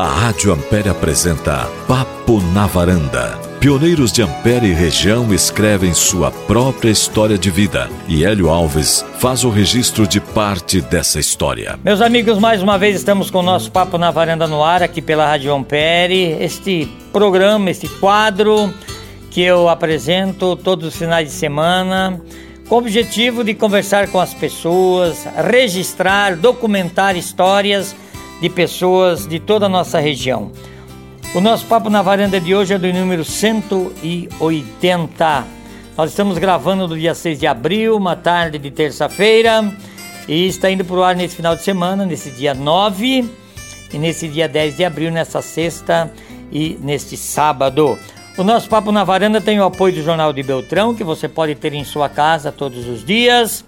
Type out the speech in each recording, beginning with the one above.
A Rádio Ampere apresenta Papo na Varanda. Pioneiros de Ampere e região escrevem sua própria história de vida e Hélio Alves faz o registro de parte dessa história. Meus amigos, mais uma vez estamos com o nosso Papo na Varanda no ar aqui pela Rádio Ampere. Este programa, este quadro que eu apresento todos os finais de semana com o objetivo de conversar com as pessoas, registrar, documentar histórias de pessoas de toda a nossa região. O nosso papo na varanda de hoje é do número 180. Nós estamos gravando no dia 6 de abril, uma tarde de terça-feira, e está indo para o ar nesse final de semana, nesse dia 9 e nesse dia 10 de abril, nessa sexta e neste sábado. O nosso Papo na Varanda tem o apoio do Jornal de Beltrão, que você pode ter em sua casa todos os dias,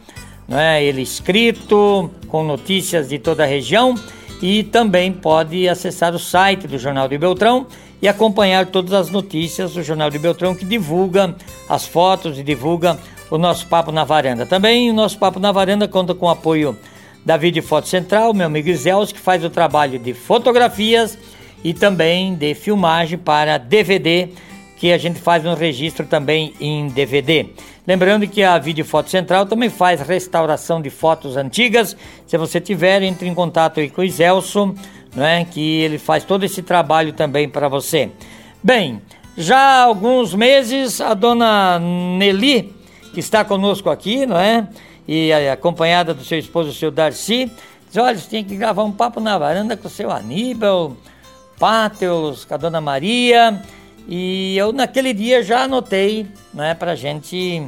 é? ele escrito, com notícias de toda a região e também pode acessar o site do Jornal de Beltrão e acompanhar todas as notícias do Jornal de Beltrão que divulga as fotos e divulga o nosso Papo na Varanda. Também o nosso Papo na Varanda conta com o apoio da Vídeo Foto Central, meu amigo Zéus, que faz o trabalho de fotografias e também de filmagem para DVD, que a gente faz um registro também em DVD. Lembrando que a Vídeo Foto Central também faz restauração de fotos antigas. Se você tiver, entre em contato aí com o Iselso, né, que ele faz todo esse trabalho também para você. Bem, já há alguns meses a dona Nelly, que está conosco aqui, não é? E acompanhada do seu esposo, o seu Darcy, diz: olha, você tem que gravar um papo na varanda com o seu Aníbal, Páteos, com a dona Maria. E eu naquele dia já anotei né, para a gente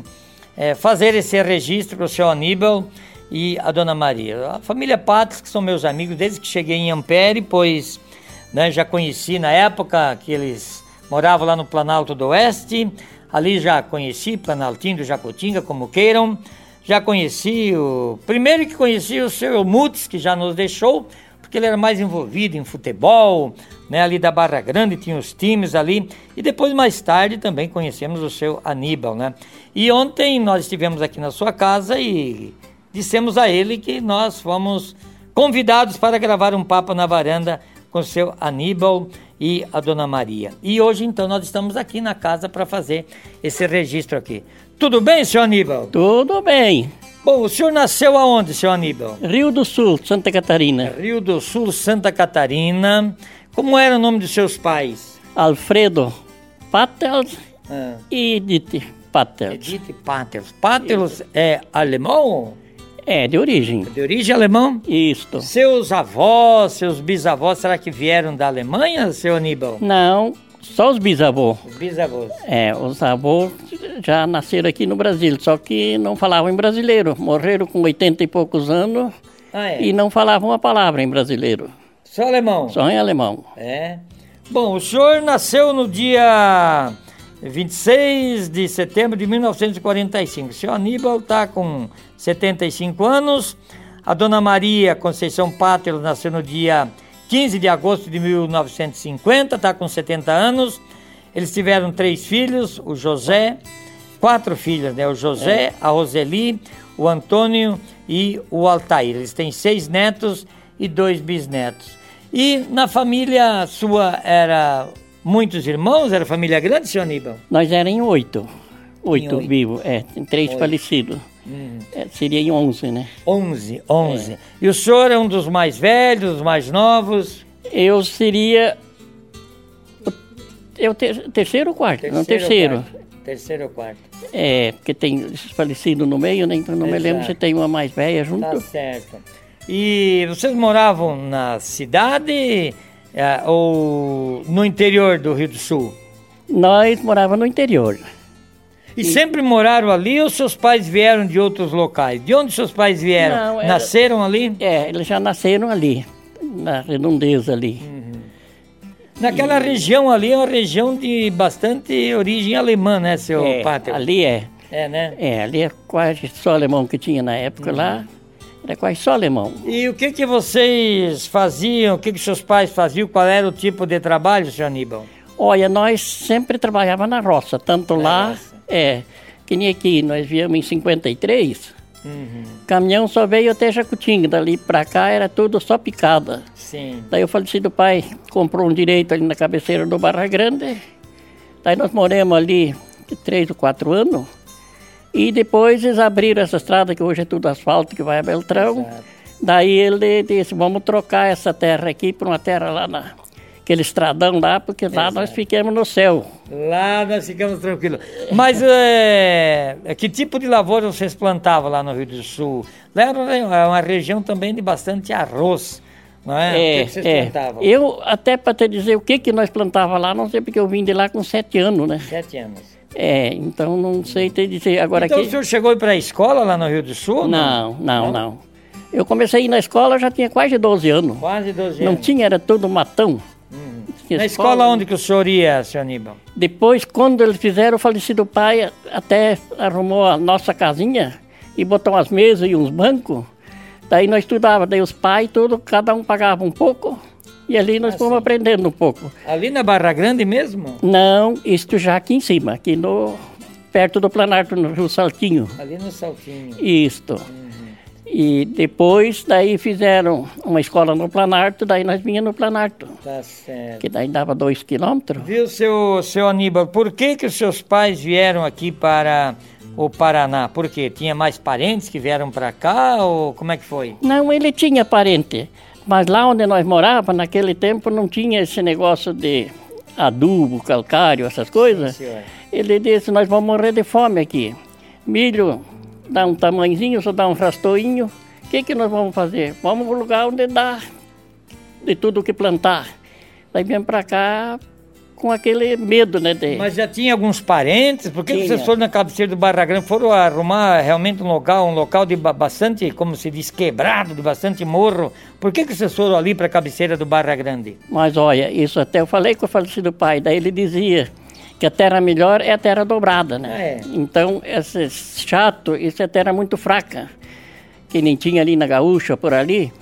é, fazer esse registro para o seu Aníbal e a Dona Maria. A família Patos, que são meus amigos desde que cheguei em Ampere, pois né, já conheci na época que eles moravam lá no Planalto do Oeste, ali já conheci Planaltinho do Jacutinga, como queiram, já conheci o... Primeiro que conheci o seu Mutz, que já nos deixou, porque ele era mais envolvido em futebol, né, ali da Barra Grande, tinha os times ali, e depois mais tarde também conhecemos o seu Aníbal, né? E ontem nós estivemos aqui na sua casa e dissemos a ele que nós fomos convidados para gravar um papo na varanda com o seu Aníbal e a Dona Maria. E hoje então nós estamos aqui na casa para fazer esse registro aqui. Tudo bem, seu Aníbal? Tudo bem. Bom, o senhor nasceu aonde, seu Aníbal? Rio do Sul, Santa Catarina. Rio do Sul, Santa Catarina. Como era o nome dos seus pais? Alfredo Patels ah. e Edith Patels. Edith Patels. Patels é alemão? É, de origem. De origem alemão? Isto. Seus avós, seus bisavós, será que vieram da Alemanha, seu Aníbal? Não, só os bisavós. Os bisavós. É, os avós já nasceram aqui no Brasil, só que não falavam em brasileiro. Morreram com 80 e poucos anos ah, é? e não falavam uma palavra em brasileiro. Só alemão? Só em alemão. É. Bom, o senhor nasceu no dia 26 de setembro de 1945. O senhor Aníbal está com 75 anos. A dona Maria Conceição Pátero nasceu no dia 15 de agosto de 1950, está com 70 anos. Eles tiveram três filhos, o José, quatro filhos, né? O José, é. a Roseli, o Antônio e o Altair. Eles têm seis netos e dois bisnetos. E na família sua era muitos irmãos? Era família grande, senhor Aníbal? Nós éramos oito. Oito, oito. vivos, é. Três oito. falecidos. Hum. É, seria em onze, né? Onze, onze. É. E o senhor é um dos mais velhos, dos mais novos? Eu seria... É ter, terceiro ou quarto? Terceiro não, terceiro. Quarto. Terceiro ou quarto? É, porque tem falecido no meio, né? Então não Exato. me lembro se tem uma mais velha junto. Tá certo. E vocês moravam na cidade é, ou no interior do Rio do Sul? Nós morávamos no interior. E, e, sempre moraram ali ou seus pais vieram de outros locais? De onde seus pais vieram? Não, era... Nasceram ali? É, eles já nasceram ali, na redondeza ali. Uhum. Naquela e... região ali é uma região de bastante origem alemã, né, seu é? Ali é. É, né? É, ali é quase só alemão que tinha na época uhum. lá. Era quase só alemão. E o que que vocês faziam? O que que seus pais faziam? Qual era o tipo de trabalho, senhor Aníbal? Olha, nós sempre trabalhávamos na roça, tanto na lá, roça. é, que nem aqui, nós viemos em 53, Uhum. Caminhão só veio até Jacutinga, dali para cá era tudo só picada. Sim. Daí o falecido pai comprou um direito ali na cabeceira do Barra Grande. Daí nós moramos ali três ou quatro anos. E depois eles abriram essa estrada que hoje é tudo asfalto que vai a Beltrão. Exato. Daí ele disse, vamos trocar essa terra aqui por uma terra lá na, aquele estradão lá, porque lá Exato. nós ficamos no céu. Lá nós ficamos tranquilos. Mas é, que tipo de lavoura vocês plantavam lá no Rio do Sul? Lá era uma região também de bastante arroz. Não é? é o que, vocês é. plantavam? Eu, até para te dizer o que, que nós plantávamos lá, não sei porque eu vim de lá com sete anos, né? Sete anos. É, então não sei te dizer. Agora então aqui... o senhor chegou para a escola lá no Rio do Sul? Não, não, não. não. Eu comecei a ir na escola, já tinha quase 12 anos. Quase 12 anos. Não tinha, era todo matão. Na escola onde que o senhor ia, senhor Aníbal? Depois, quando eles fizeram, o falecido pai até arrumou a nossa casinha e botou umas mesas e uns bancos. Daí nós estudávamos, daí os pais, tudo, cada um pagava um pouco. E ali nós ah, fomos sim. aprendendo um pouco. Ali na Barra Grande mesmo? Não, isto já aqui em cima, aqui no perto do Planalto, no Rio Saltinho. Ali no Saltinho. Isto. Hum. E depois, daí fizeram uma escola no Planarto, daí nós vinha no Planarto. Tá certo. Que daí dava dois quilômetros. Viu, seu, seu Aníbal, por que que os seus pais vieram aqui para o Paraná? Por quê? Tinha mais parentes que vieram para cá ou como é que foi? Não, ele tinha parente. Mas lá onde nós morávamos, naquele tempo, não tinha esse negócio de adubo, calcário, essas coisas. Sim, ele disse, nós vamos morrer de fome aqui. Milho dá um tamanhozinho, só dá um rastoinho. O que, que nós vamos fazer? Vamos para o lugar onde dá de tudo que plantar. Daí viemos para cá com aquele medo, né? De... Mas já tinha alguns parentes? Por que, que vocês foram na cabeceira do Barra Grande? Foram arrumar realmente um local, um local de bastante, como se diz, quebrado, de bastante morro. Por que, que vocês foram ali para a cabeceira do Barra Grande? Mas olha, isso até eu falei com o falecido pai. Daí ele dizia que a terra melhor é a terra dobrada, né? É. Então, esse chato, isso é terra muito fraca, que nem tinha ali na Gaúcha, por ali,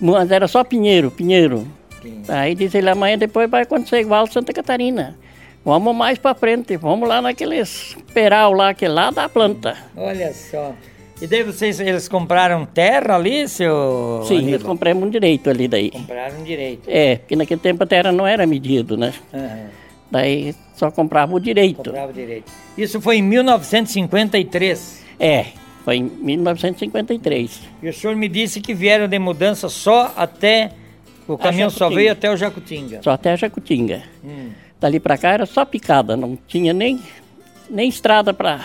mas era só pinheiro, pinheiro. Sim. Aí diz ele, amanhã depois vai acontecer igual Santa Catarina. Vamos mais para frente, vamos lá naqueles peral lá, que lá dá planta. Olha só. E daí vocês, eles compraram terra ali, seu Sim, Aníbal? eles compraram um direito ali daí. Compraram um direito. É, porque naquele tempo a terra não era medido, né? Uhum. Daí só comprava o direito. Comprava o direito. Isso foi em 1953? É, foi em 1953. E o senhor me disse que vieram de mudança só até. O caminhão só veio até o Jacutinga? Só até a Jacutinga. Hum. Dali para cá era só picada, não tinha nem, nem estrada para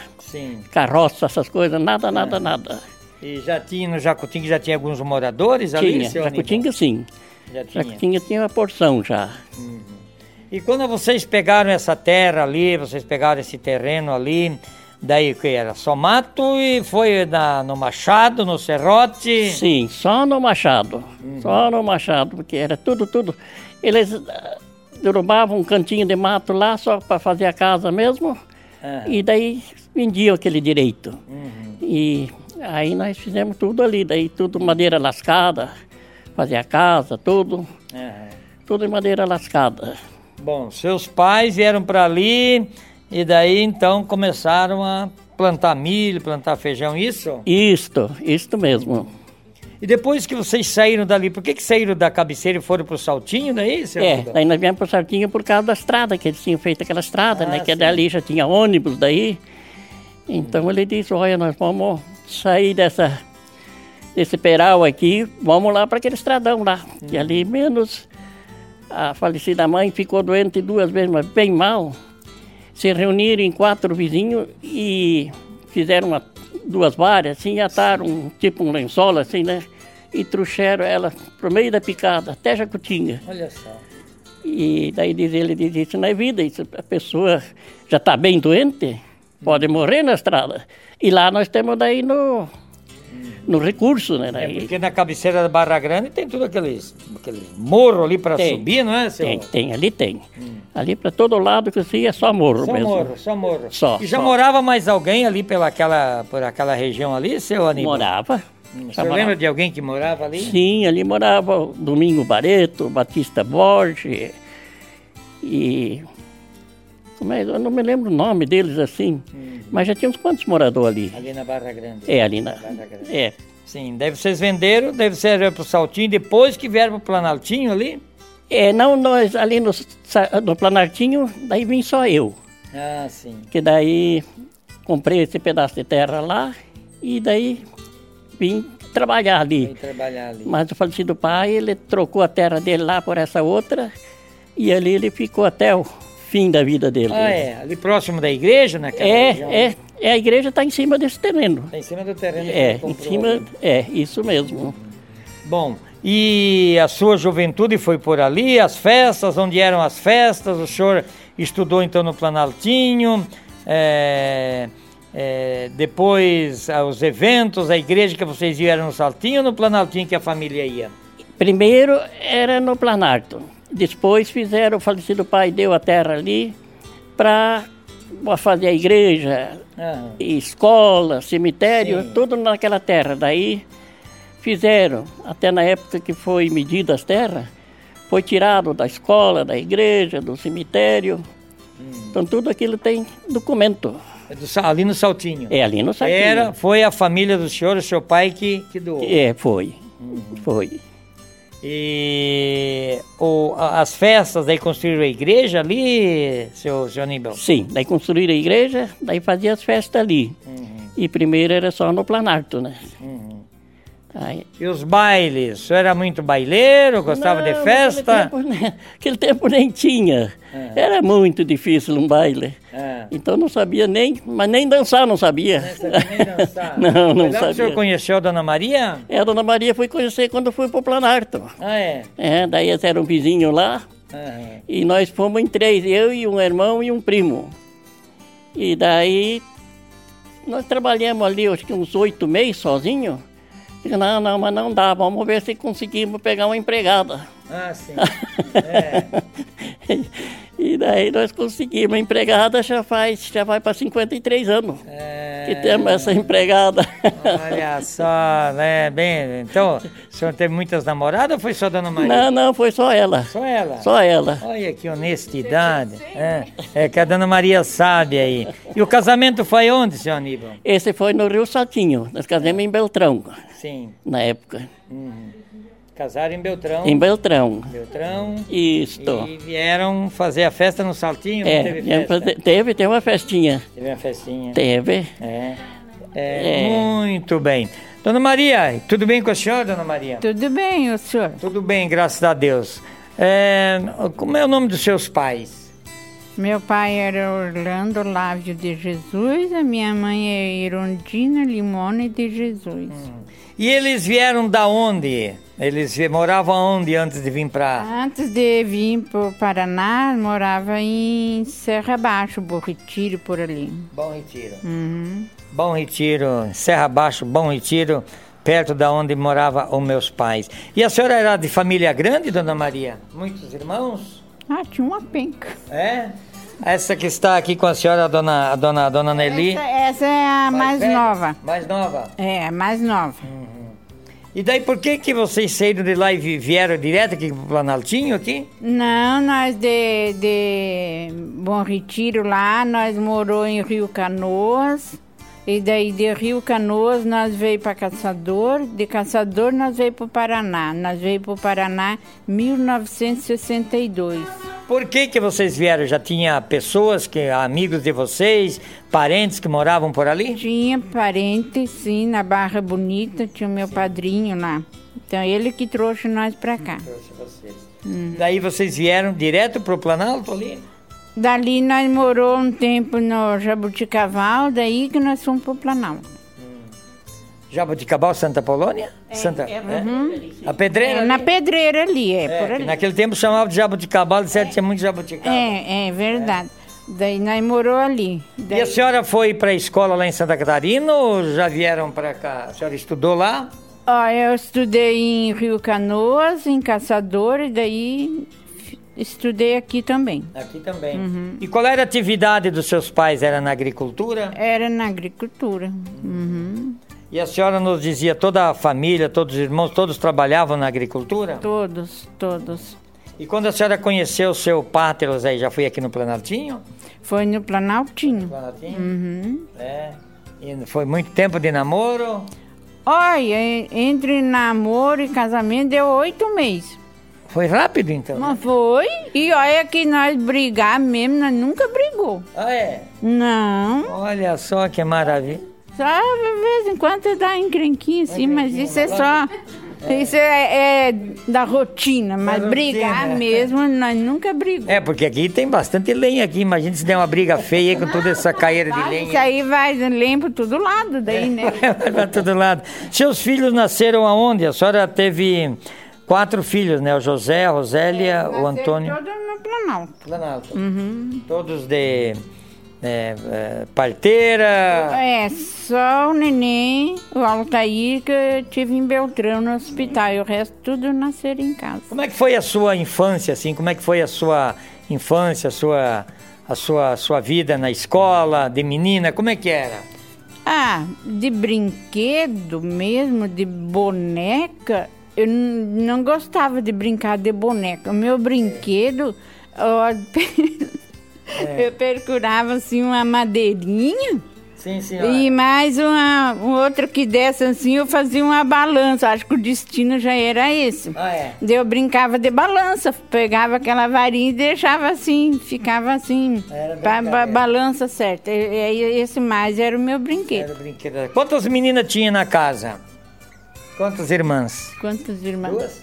carroça, essas coisas, nada, nada, é. nada. E já tinha no Jacutinga, já tinha alguns moradores tinha, ali? Tinha, Jacutinga sim. Já tinha. Jacutinga tinha uma porção já. Uhum. E quando vocês pegaram essa terra ali, vocês pegaram esse terreno ali, daí que era só mato e foi na, no Machado, no Serrote? Sim, só no Machado, uhum. só no Machado, porque era tudo, tudo. Eles uh, derrubavam um cantinho de mato lá só para fazer a casa mesmo, uhum. e daí vendiam aquele direito. Uhum. E aí nós fizemos tudo ali, daí tudo madeira lascada, fazia a casa, tudo, tudo em madeira lascada. Bom, seus pais vieram para ali e daí então começaram a plantar milho, plantar feijão, isso? Isto, isto mesmo. E depois que vocês saíram dali, por que, que saíram da cabeceira e foram pro Saltinho, não é isso? É, daí nós viemos pro Saltinho por causa da estrada, que eles tinham feito aquela estrada, né, ah, né? Que sim. dali já tinha ônibus daí. Então hum. ele disse, olha, nós vamos sair dessa, desse peral aqui, vamos lá para aquele estradão lá, hum. que ali menos a falecida mãe ficou doente duas vezes, mas bem mal. Se reuniram em quatro vizinhos e fizeram uma, duas varas, assim, ataram tipo um lençol, assim, né? E trouxeram ela pro meio da picada, até Jacutinga. Olha só. E daí diz ele, diz, isso não é vida, isso, a pessoa já está bem doente, pode morrer na estrada. E lá nós temos daí no, no recurso, né? É porque na cabeceira da Barra Grande tem tudo aqueles, aqueles morro ali para subir, não é, seu? Tem, tem, ali tem. Hum. Ali para todo lado que você ia é só morro só mesmo. Só morro, só morro. Só. E já só. morava mais alguém ali pela aquela, por aquela região ali, seu Aníbal? Morava. Hum, você lembra de alguém que morava ali? Sim, ali morava Domingo Bareto, Batista Borges e é, eu não me lembro o nome deles assim, mas já tinha uns quantos moradores ali. Ali na Barra Grande. É, ali na. Barra Grande. É. Sim, deve vocês venderam, deve ser pro Saltinho, depois que vieram pro Planaltinho ali? É, não, nós ali no, no Planartinho, daí vim só eu. Ah, sim. Que daí comprei esse pedaço de terra lá e daí vim trabalhar ali. trabalhar ali. Mas o falecido pai, ele trocou a terra dele lá por essa outra e ali ele ficou até o fim da vida dele. Ah, é, ali próximo da igreja, naquela região? É, é, é, a igreja está em cima desse terreno. Tá em cima do terreno É, em cima, ali. é, isso mesmo. Bom, e a sua juventude foi por ali, as festas, onde eram as festas, o senhor estudou então no Planaltinho, é, é, depois ah, os eventos, a igreja que vocês iam era no Saltinho ou no Planaltinho que a família ia? Primeiro era no Planalto. Depois fizeram, o falecido pai deu a terra ali para fazer a igreja, Ah, escola, cemitério, Sim. tudo naquela terra. Daí fizeram, até na época que foi medida as terras, foi tirado da escola, da igreja, do cemitério. Hum. Então tudo aquilo tem documento. é do ali no Saltinho. É ali no Saltinho. Era, foi a família do senhor, o seu pai que, que doou. É, foi. Uhum. Foi. E o, as festas, daí construíram a igreja ali, seu, seu Aníbal? Sim, daí construíram a igreja, daí fazia as festas ali. E primeiro era só no Planalto, né? E os bailes? O senhor era muito baileiro, gostava de Não, festa? Naquele tempo, aquele tempo nem tinha. É. Era muito difícil um baile. É. Então não sabia nem, mas nem dançar não sabia. Nem sabia nem dançar. não, não lá que o senhor sabia. conheceu a Dona Maria? É, a Dona Maria foi conhecer quando fui pro Planalto. Ah, é? É, daí eles eram vizinhos lá. Aham. E nós fomos em três, eu e um irmão e um primo. E daí nós trabalhamos ali, acho que uns oito meses sozinho. Não, não, mas não dá, vamos ver se conseguimos pegar uma empregada. Ah, sim. É. e daí nós conseguimos, a empregada já faz, já vai para 53 anos É. que temos essa empregada. Olha só, né? Bem, então, o senhor teve muitas namoradas ou foi só a Dona Maria? não, não, foi só ela. Só ela? Só ela. Olha que honestidade. É, é que a Dona Maria sabe aí. E o casamento foi onde, seu Aníbal? Esse foi no Rio Saltinho, nós casamos em Beltrão, Sim. na época. Casaram em Beltrão. Em Beltrão. Beltrão. Isto. E vieram fazer a festa no Saltinho? É, teve festa? fazer- teve, teve uma festinha. Teve uma festinha. Teve. É. É, É. Muito bem. Dona Maria, tudo bem com a senhora, Dona Maria? Tudo bem, o senhor? Tudo bem, graças a Deus. É, como é o nome dos seus pais? Meu pai era Orlando Lávio de Jesus, a minha mãe é Irondina Limone de Jesus. E eles vieram da onde? Eles moravam onde antes de vir para Antes de vir para o Paraná, morava em Serra Baixo, Bom Retiro, por ali. Bom Retiro? Uhum. Bom Retiro, Serra Baixo, Bom Retiro, perto da onde moravam os meus pais. E a senhora era de família grande, Dona Maria? Muitos irmãos? Ah, tinha uma penca. É? Essa que está aqui com a senhora, a dona, a dona, a dona Nelly? Essa, essa é a mais, velha? nova. Mais nova. É, a mais nova. E daí por que que vocês saíram de lá e vi- vieram direto aqui pro Planaltinho aqui? Não, nós de, de Bom Retiro lá, nós morou em Rio Canoas. E daí de Rio Canoas nós veio para Caçador, de Caçador nós veio para o Paraná. Nós veio para o Paraná em 1962. Por que que vocês vieram? Já tinha pessoas, que amigos de vocês, parentes que moravam por ali? Tinha parente, sim, na Barra Bonita, tinha o meu padrinho lá. Então ele que trouxe nós para cá. Daí vocês vieram direto pro Planalto ali? Dali nós morou um tempo no Jabuticaval, daí que nós fomos para o Planalto. Jaboticabal, Santa Polônia? Santa, é? A Pedreira? É, na pedreira ali, é, É, por que ali. naquele tempo chamava de Jaboticabal, de certo tinha muito jabuticaba. É, é verdade. Daí nós morou ali. E Daí, a senhora foi para a escola lá em Santa Catarina ou já vieram para cá? A senhora estudou lá? ó, eu estudei em Rio Canoas, em Caçador, e daí estudei aqui também. Aqui também. E qual era a atividade dos seus pais? Era na agricultura? Era na agricultura. Uhum. E a senhora nos dizia, toda a família, todos os irmãos, todos trabalhavam na agricultura? Todos, todos. E quando a senhora conheceu o seu pátero, aí já foi aqui no Planaltinho? Foi no Planaltinho. Planaltinho? Uhum. É. E foi muito tempo de namoro? Olha, en- entre namoro e casamento deu oito meses. Foi rápido então? Mas foi. E olha que nós brigar mesmo, nós nunca brigou. Ah, é? Não. Olha só que maravilha. Só de vez em quando dá encrenquinha assim, mas isso é só. Isso é, é da rotina, mas Da brigar rotina. mesmo, nós nunca brigamos. É, porque aqui tem bastante lenha aqui. Imagina se der uma briga feia com toda essa caeira de Isso lenha. aí vai lembro todo lado daí, né? Vai pra todo lado. Seus filhos nasceram aonde? A senhora teve quatro filhos, né? O José, a Rosélia, o Antônio. Todo no Planalto. Planalto. Todos de é, é, parteira. É, só o neném, o Altair, que eu tive em Beltrão no hospital. E o resto tudo nasceram em casa. Como é que foi a sua infância, assim? Como é que foi a sua infância, a sua, a sua, a sua vida na escola, de menina? Como é que era? Ah, de brinquedo mesmo, de boneca, eu não gostava de brincar de boneca. O meu brinquedo, ó, eu procurava assim uma madeirinha Sim, e mais uma, um outro que desse assim, eu fazia uma balança. Acho que o destino já era esse. Ah, é? Eu brincava de balança, pegava aquela varinha e deixava assim, ficava assim, brincadeira. ba- balança certa. E- Esse mais era o meu brinquedo. Era brinquedo. Quantas meninas tinha na casa? Quantas irmãs? Quantas irmãs? Duas?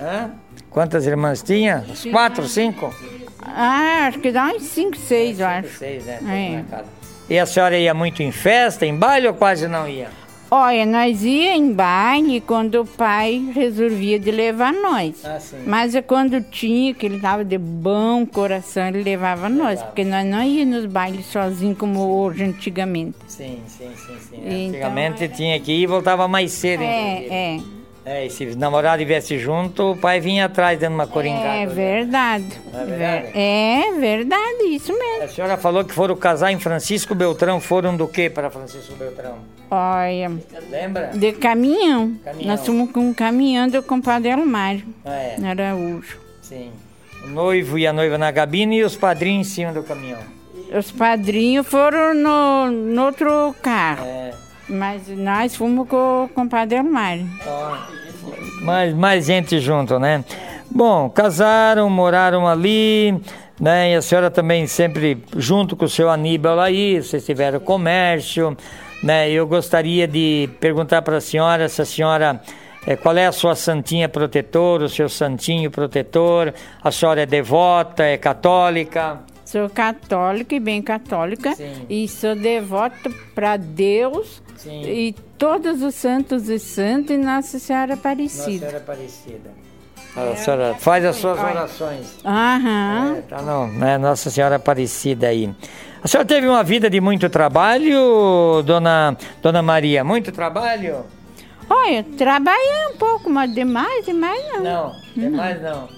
Hã? Quantas irmãs tinha? As Quatro, cinco? Ah, acho que dá uns 5, 6, eu acho. Seis, né? É. E a senhora ia muito em festa, em baile ou quase não ia? Olha, nós ia em baile quando o pai resolvia de levar nós. Ah. Mas é quando tinha, que ele tava de bom coração, ele levava nós. Porque nós não íamos nos bailes sozinhos como hoje, antigamente. Sim, sim, sim, sim. Então, Antigamente tinha que ir e voltava mais cedo. É, é. É, e se o namorado estivesse junto, o pai vinha atrás dando uma coringada. É verdade. É verdade? É verdade, isso mesmo. A senhora falou que foram casar em Francisco Beltrão. Foram do que para Francisco Beltrão? Olha, Lembra? de caminhão. Caminhão. Nós fomos com um caminhão do compadre Elmário, Ah, é. no Araújo. Sim. O noivo e a noiva na cabine e os padrinhos em cima do caminhão. Os padrinhos foram no, no outro carro, É. mas nós fomos com o compadre Elmário. Mais, mais gente junto, né? Bom, casaram, moraram ali, né? E a senhora também sempre junto com o seu Aníbal aí, vocês tiveram comércio, né? Eu gostaria de perguntar para a senhora se a senhora. eh, qual é a sua santinha protetora, o seu santinho protetor? A senhora é devota, é católica? Sou católica e bem católica Sim. e sou devota para Deus Sim. e todos os santos e santas e Nossa Senhora Nossa Aparecida. Senhora Aparecida. A senhora faz as suas orações. Aham. É, tá não, né? Nossa Senhora Aparecida aí. A senhora teve uma vida de muito trabalho, dona, dona Maria? Muito trabalho? Olha, trabalhei um pouco, mas demais, demais não. Não, demais não.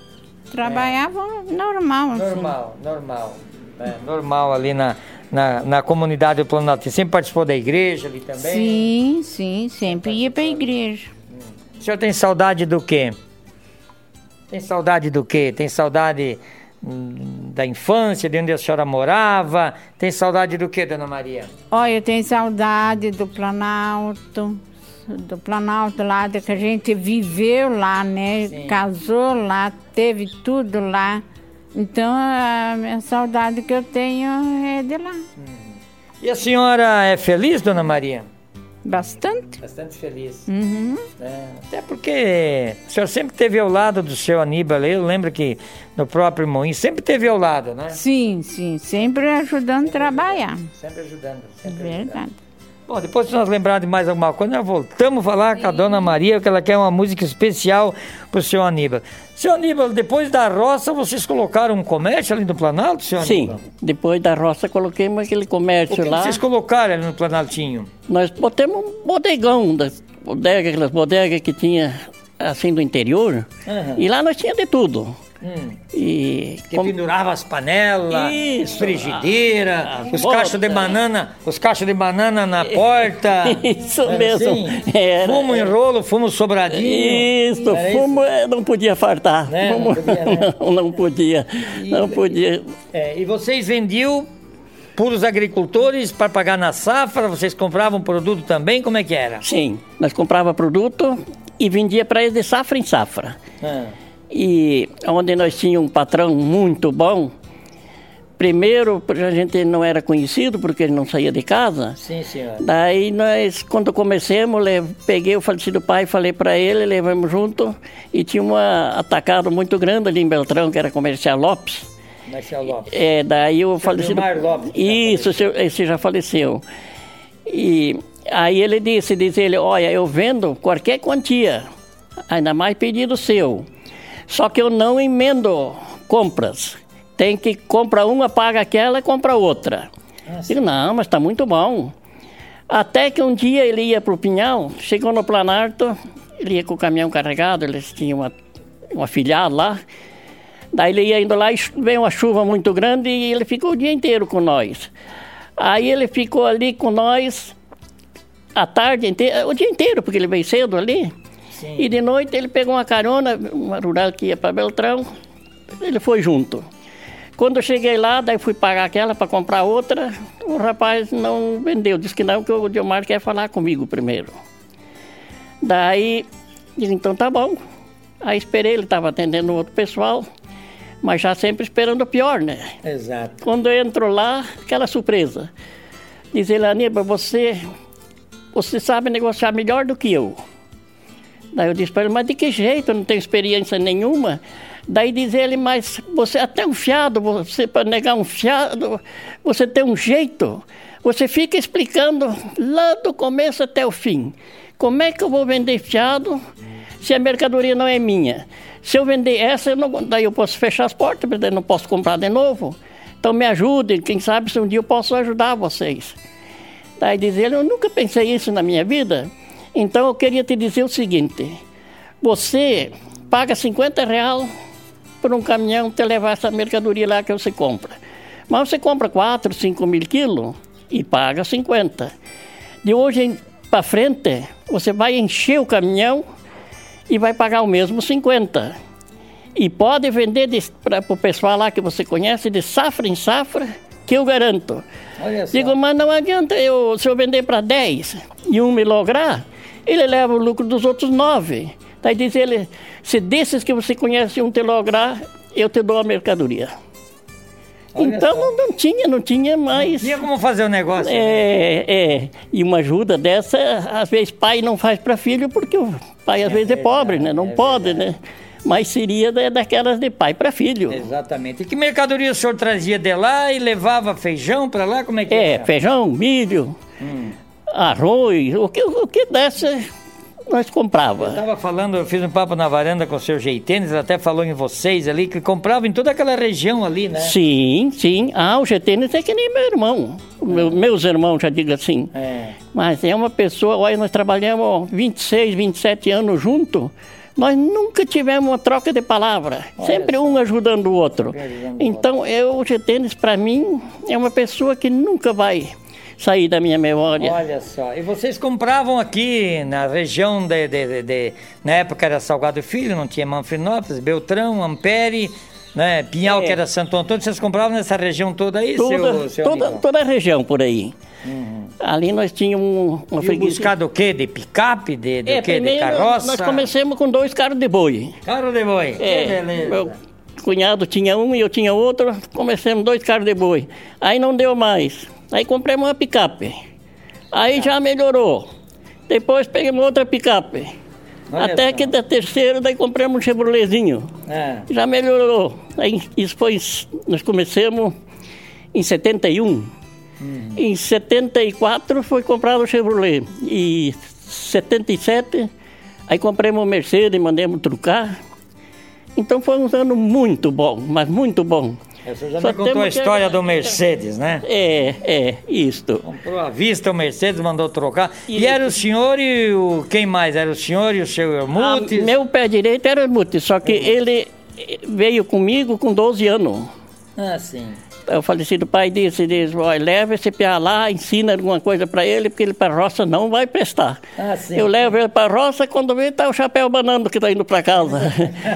Trabalhava normal, assim. Normal, normal. É, normal ali na, na, na comunidade do Planalto. Sempre participou da igreja ali também? Sim, sim, sempre ia para a igreja. O senhor tem saudade do quê? Tem saudade do quê? Tem saudade hum, da infância, de onde a senhora morava? Tem saudade do quê, dona Maria? Olha, eu tenho saudade do Planalto, do Planalto lá, que a gente viveu lá, né? Sim. Casou lá, teve tudo lá. Então, a minha saudade que eu tenho é de lá. E a senhora é feliz, dona Maria? Bastante. Bastante feliz. Uhum. É, até porque o senhor sempre esteve ao lado do seu Aníbal. Eu lembro que no próprio Moinho sempre esteve ao lado, né? Sim, sim, sempre ajudando a trabalhar. Sempre ajudando. Sempre Verdade. Bom, depois se nós lembrarmos de mais alguma coisa, nós voltamos a falar com a dona Maria, que ela quer uma música especial pro seu Aníbal. Seu Aníbal, depois da roça, vocês colocaram um comércio ali no Planalto, seu Sim, Aníbal? depois da roça coloquemos aquele O comércio que lá. vocês colocaram ali no Planaltinho? Nós botamos um bodegão das bodegas, aquelas bodegas que tinha assim do interior. Aham. E lá nós tinha de tudo. Hum. E Que com- pendurava as panelas, Isso, frigideira, a- as os cachos de banana, os cachos de banana na porta. Isso Era mesmo. assim? Era. Fumo em rolo, fumo sobradinho. Isso, Era fumo eh, não podia fartar. Né? Não Fumo- podia, né? não, não podia. Não podia. É, e vocês vendiam para os agricultores para pagar na safra? Vocês compravam produto também? Como é que era? Sim, nós comprava produto e vendia para eles de safra em safra. Ah, E onde nós tínhamos um patrão muito bom, primeiro a gente não era conhecido porque ele não saía de casa. sim, senhor. Daí nós, quando comecemos, le- peguei o falecido pai, falei para ele, levamos junto e tinha um atacado muito grande ali em Beltrão, que era comercial Lopes. Marcelo Lopes. É, daí o falecido. Vilmar Lopes, Isso, esse, esse já faleceu. E aí ele disse, diz ele, olha, eu vendo qualquer quantia, ainda mais pedido seu. Só que eu não emendo compras. Tem que compra uma, paga aquela e compra outra. Digo, não, mas está muito bom. Até que um dia ele ia para o Pinhal, chegou no Planalto, ele ia com o caminhão carregado, eles tinham uma, uma filial lá. Daí ele ia indo lá e veio uma chuva muito grande e ele ficou o dia inteiro com nós. Aí ele ficou ali com nós a tarde inteira, o dia inteiro, porque ele veio cedo ali. Sim. E de noite ele pegou uma carona, uma rural que ia para Beltrão, ele foi junto. Quando eu cheguei lá, daí fui pagar aquela para comprar outra, o rapaz não vendeu, disse que não, que o Diomar quer falar comigo primeiro. Daí, disse, então tá bom. Aí esperei, ele estava atendendo outro pessoal, mas já sempre esperando o pior, né? Exato. Quando eu entro lá, aquela surpresa. Diz ele, Aníbal, você, você sabe negociar melhor do que eu. Daí eu disse para ele, mas de que jeito? Eu não tenho experiência nenhuma. Daí diz ele, mas você até um fiado, você para negar um fiado, você tem um jeito. Você fica explicando lá do começo até o fim. Como é que eu vou vender fiado se a mercadoria não é minha? Se eu vender essa, eu não- daí eu posso fechar as portas, porque não posso comprar de novo. Então me ajudem, quem sabe se um dia eu posso ajudar vocês. Daí diz ele, eu nunca pensei isso na minha vida. Então eu queria te dizer o seguinte, você paga 50 reais por um caminhão te levar essa mercadoria lá que você compra. Mas você compra 4, 5 mil quilos e paga 50. De hoje para frente, você vai encher o caminhão e vai pagar o mesmo 50. E pode vender para o pessoal lá que você conhece, de safra em safra, que eu garanto. Digo, mas não adianta eu, se eu vender para 10 e um me lograr, ele leva o lucro dos outros 9. Daí diz ele, se desses que você conhece um te lograr, eu te dou a mercadoria. Olha então não, não tinha, não tinha mais. Tinha como fazer o negócio. né? É, é. E uma ajuda dessa, às vezes pai não faz para filho porque o pai às vezes é pobre, né? Não é pode, né? Mas seria da- daquelas de pai para filho. Exatamente. E que mercadoria o senhor trazia de lá e levava feijão para lá? Como é que É, era? feijão, milho, Hum. Arroz, o que, o que desse nós comprava. Estava falando, eu fiz um papo na varanda com o seu Jeitênis, ele até falou em vocês ali, que comprava em toda aquela região ali, né? Sim, sim. Ah, o GTN é que nem meu irmão. Meu- meus irmãos, já digo assim. É. Mas é uma pessoa, olha, nós trabalhamos 26, 27 anos juntos. Nós nunca tivemos uma troca de palavra. Sempre um ajudando o outro. ajudando o Então, eu, o GTNs, para mim, é uma pessoa que nunca vai sair da minha memória. Olha só, e vocês compravam aqui na região de, de- de- de- na época era Salgado Filho, não tinha Manfrinópolis, Beltrão, Ampere, né, Pinhal É. que era Santo Antônio, vocês compravam nessa região toda aí, toda, seu, seu toda, toda a região por aí. Ali nós tínhamos um- uma E freguesia. buscar do quê? De picape? De, de É, quê? De carroça? nós começamos com dois carros de boi. Carro de boi, É, meu cunhado tinha um e eu tinha outro, começamos dois carros de boi. Aí não deu mais. Aí compramos uma picape. Aí já melhorou. Depois pegamos outra picape. Olha Até só. que da terceira, daí compramos um Chevroletzinho. É. Já melhorou. Aí isso foi, nós começamos em 71. Em 74 foi comprado o Chevrolet. E 77, aí compramos um Mercedes, mandamos trucar. Então foi um ano muito bom, mas muito bom. Você já Só me contou a temos que- história do Mercedes, né? É, é, isto. Comprou à vista o Mercedes, mandou trocar. E Isso. era o senhor e o... Quem mais? Era o senhor e o seu Ah, Hermutes? meu pé direito era Hermutes, só que ele veio comigo com 12 anos. Ah, sim. O falecido pai disse, disse olha, leva esse piá lá, ensina alguma coisa para ele, porque ele para a roça não vai prestar. Ah. Eu levo ele para a roça, quando vê, tá o chapéu banando que está indo para casa.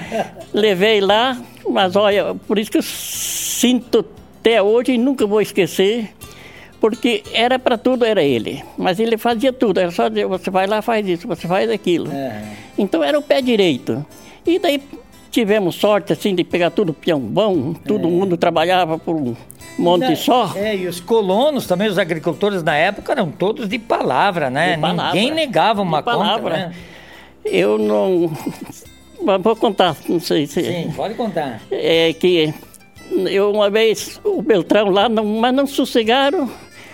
Levei lá, mas olha, por isso que eu sinto até hoje e nunca vou esquecer, porque era para tudo, era ele. Mas ele fazia tudo, era só dizer, você vai lá, faz isso, você faz aquilo. É. Então era o pé direito. E daí tivemos sorte assim de pegar tudo peão bom, todo mundo trabalhava por um monte só. É, e os colonos também, os agricultores na época eram todos de palavra, né? De palavra. Ninguém negava uma palavra. conta, né? Eu não. Vou contar, não sei se. Sim, pode contar. É que eu uma vez, o Beltrão lá, não, mas não sossegaram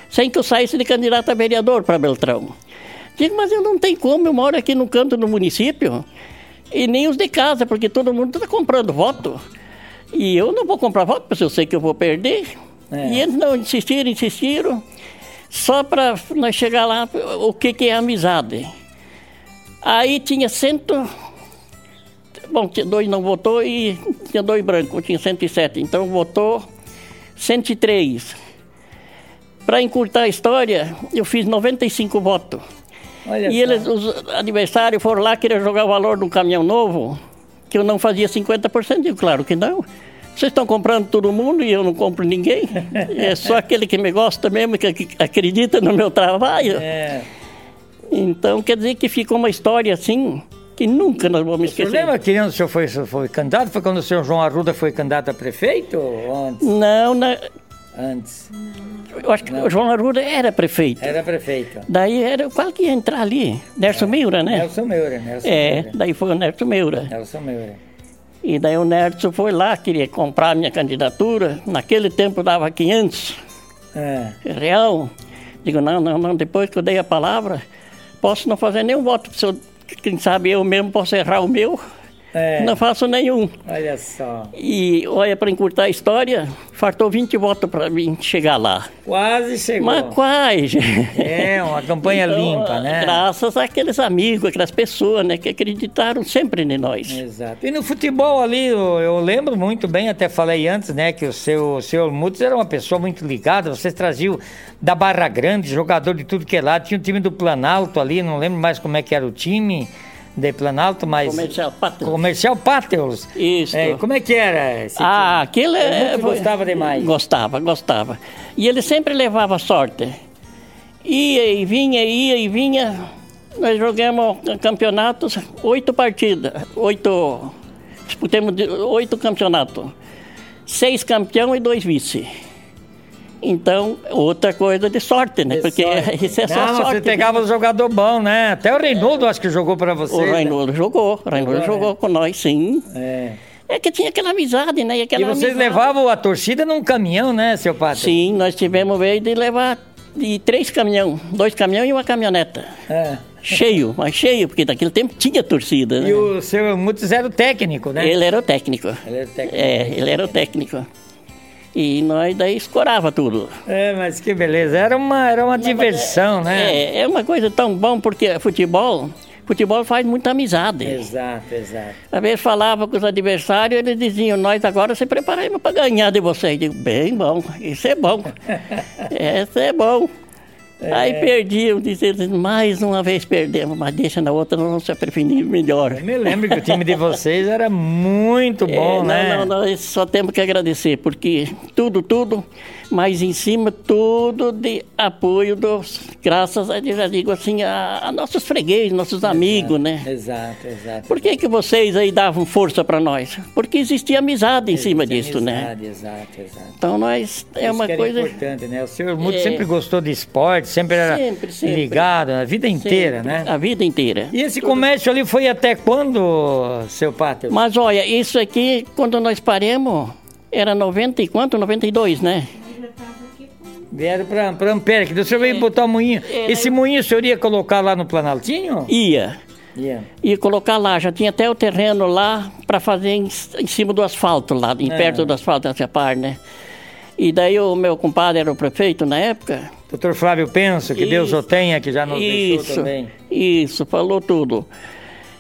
sem que eu saísse de candidato a vereador para Beltrão. Digo, mas eu não tenho como, eu moro aqui no canto do município e nem os de casa, porque todo mundo está comprando voto. E eu não vou comprar voto, porque eu sei que eu vou perder. É. E eles não insistiram, insistiram, só para nós chegar lá, o que, que é amizade. Aí tinha cento. Bom, tinha dois não votou e tinha dois brancos, tinha 107. Então votou 103. Para encurtar a história, eu fiz 95 votos. Olha E só. eles, os adversários foram lá querer jogar o valor do caminhão novo, que eu não fazia 50%. Digo, claro que não. Vocês estão comprando todo mundo e eu não compro ninguém. É só aquele que me gosta mesmo, que ac- acredita no meu trabalho. É. Então, quer dizer que ficou uma história assim, que nunca nós vamos esquecer. lembra que ano o senhor foi, foi candidato? Foi quando o senhor João Arruda foi candidato a prefeito? Antes? Não, na- Antes. eu acho que o João Arruda era prefeito. Era prefeito. Daí era qual que ia entrar ali? Nerso Meura, né? Nelson Meura. Nelson É, Meura. daí foi o Nerso Meura. Nelson Meura. E daí o Nerso foi lá, queria comprar a minha candidatura. Naquele tempo dava 500 É. real. Digo, não, não, não, depois que eu dei a palavra, posso não fazer nenhum voto. Quem sabe eu mesmo posso errar o meu, É. não faço nenhum. Olha só. E olha, para encurtar a história, faltou 20 votos para mim chegar lá. Quase chegou. Mas quase. É, uma campanha Então, limpa, né? Graças àqueles amigos, aquelas pessoas, né, que acreditaram sempre em nós. Exato. E no futebol ali, eu, eu lembro muito bem, até falei antes, né, que o seu, o seu Mutz era uma pessoa muito ligada. Vocês traziam da Barra Grande, jogador de tudo que é lá. Tinha o time do Planalto ali, não lembro mais como é que era o time de Planalto, mas. Comercial Pátria. Comercial Páteos. Isso. É, como é que era esse Ah, aquele O é. Gostava demais. Gostava, gostava. E ele sempre levava sorte. Ia e vinha, ia e vinha. Nós jogamos campeonatos, oito partidas, oito. Disputamos de- oito campeonatos. Seis campeão e dois vice. Então, outra coisa de sorte, né? De Porque sorte. isso é só Não, sorte. Você pegava um jogador bom, né? Até o Reinaldo acho que jogou para você. O né? Raimundo jogou, o Raimundo Jogou, jogou com nós, sim. É. É que tinha aquela amizade, né? aquela E vocês amizade. levavam a torcida num caminhão, né, seu Pato? Sim, nós tivemos vez de levar de três caminhão, dois caminhões e uma caminhoneta. É. Cheio, mas cheio, porque naquele tempo tinha torcida. Né? E o seu Mutz era o técnico, né? Ele era o técnico. Ele era o técnico. É, ele era o técnico. E nós daí escorava tudo. É, mas que beleza. Era uma, era uma diversão, né? É, é uma coisa tão bom, porque futebol, futebol faz muita amizade. Exato, exato. Às vezes falava com os adversários, eles diziam, nós agora se preparamos para ganhar de vocês. Digo, bem bom, isso é bom. Essa é bom. Aí perdiam, diziam, mais uma vez perdemos, mas deixa na outra, nós se prevenir melhor. Eu me lembro que o time de vocês era muito É, bom, não, né? não, nós só temos que agradecer, porque tudo, tudo, mas em cima tudo de apoio dos, graças a, já digo assim, a, a nossos fregueses, nossos amigos, né? Exato, exato. Por que, que vocês aí davam força para nós? Porque existia amizade em cima Existe disso, né? amizade, Exato, exato. Então nós é Isso uma coisa importante, né? O senhor Mutz É. sempre gostou de esporte, sempre era Sempre, sempre. ligado, a vida inteira, sempre, né? A vida inteira. E esse comércio ali foi até quando, seu Pato? Mas olha, isso aqui quando nós paremos era 90 e quanto? 92, né? Vieram para pra Ampere, que o senhor veio botar o moinho. É, Esse moinho o senhor ia colocar lá no Planaltinho? Ia. Ia. Ia colocar lá, já tinha até o terreno lá para fazer em, em cima do asfalto lá, em É. perto do asfalto essa parte, né? E daí o meu compadre era o prefeito na época. Doutor Flávio Penso, que Deus Isso. o tenha, que já nos deixou Isso, também. isso, falou tudo.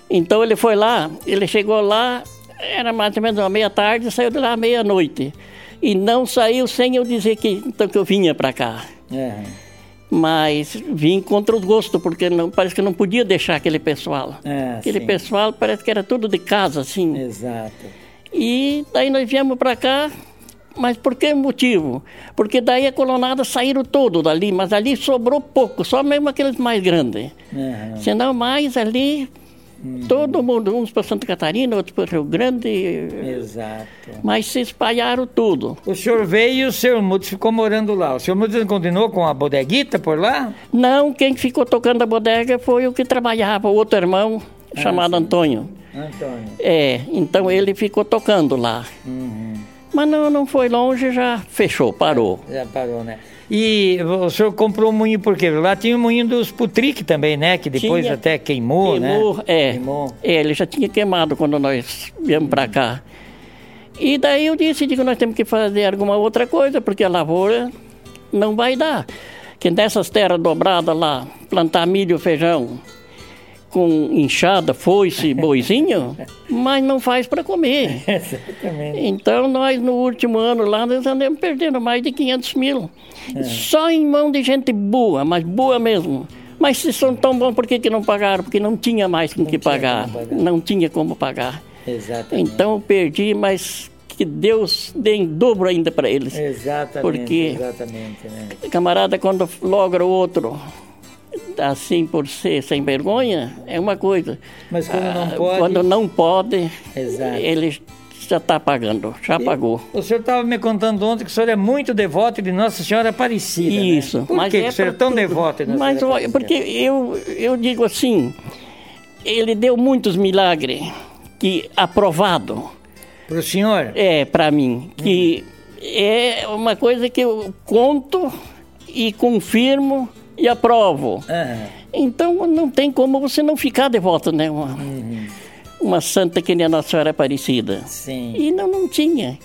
Então ele foi lá, ele chegou lá, era mais ou menos uma meia-tarde, saiu de lá meia-noite. E não saiu sem eu dizer que, então, que eu vinha para cá. É. Mas vim contra os gostos, porque não, parece que não podia deixar aquele pessoal. É, aquele sim. pessoal parece que era tudo de casa, assim. Exato. E daí nós viemos para cá, mas por que motivo? Porque daí a colonada saíram todo dali, mas ali sobrou pouco, só mesmo aqueles mais grandes. Aham. Senão mais ali, todo mundo, uns para Santa Catarina, outros para Rio Grande, Exato. mas se espalharam tudo. O senhor veio e o senhor Mutz ficou morando lá. O senhor Mutz continuou com a bodeguita por lá? Não, quem ficou tocando a bodega foi o que trabalhava, o outro irmão, chamado Antônio. Antônio. É, então ele ficou tocando lá. Mas não, não foi longe, já fechou, parou. Já parou, né? E o senhor comprou um moinho por quê? Lá tinha o moinho dos Putric também, né? Que depois Tinha. até queimou, Queimou, né? é. Queimou. É, ele já tinha queimado quando nós viemos para cá. E daí eu disse que nós temos que fazer alguma outra coisa, porque a lavoura não vai dar. Que nessas terras dobradas lá, plantar milho, feijão, com enxada, foice, boizinho, mas não faz para comer. Exatamente. Então, nós, no último ano lá, nós andamos perdendo mais de 500 mil. Só em mão de gente boa, mas boa mesmo. Mas se são tão bons, por que, que não pagaram? Porque não tinha mais com que tinha pagar. pagar. Não tinha como pagar. Exatamente. Então, perdi, mas que Deus dê em dobro ainda para eles. Exatamente. Porque- Exatamente, né? Camarada, quando logra o outro assim por ser sem vergonha, é uma coisa. Mas quando não Ah, pode- Quando não pode, Exato. ele já está pagando, já pagou. O senhor estava me contando ontem que o senhor é muito devoto de Nossa Senhora Aparecida. né? Isso. Por que, que o senhor é tão tudo. devoto de Nossa Mas Senhora Aparecida? porque eu, eu digo assim, ele deu muitos milagres que aprovado Para o senhor? é para mim, que é uma coisa que eu conto e confirmo e aprovo. Aham. Então não tem como você não ficar devoto, né? Uma, uma santa que nem a Nossa Senhora Aparecida. Sim. E não, não tinha.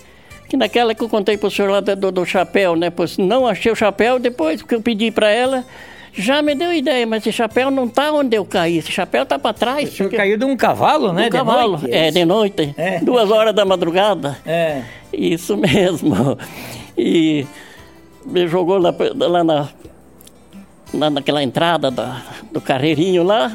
Que naquela que eu contei para o senhor lá do, do chapéu, né? Pois não achei o chapéu, depois que eu pedi para ela, já me deu ideia, mas esse chapéu não tá onde eu caí, esse chapéu tá para trás. O senhor porque- caiu de um cavalo, né? um de cavalo, noite? é, de noite, É. duas horas da madrugada. É. Isso mesmo. E me jogou lá, lá na, na- naquela entrada da- do carreirinho lá.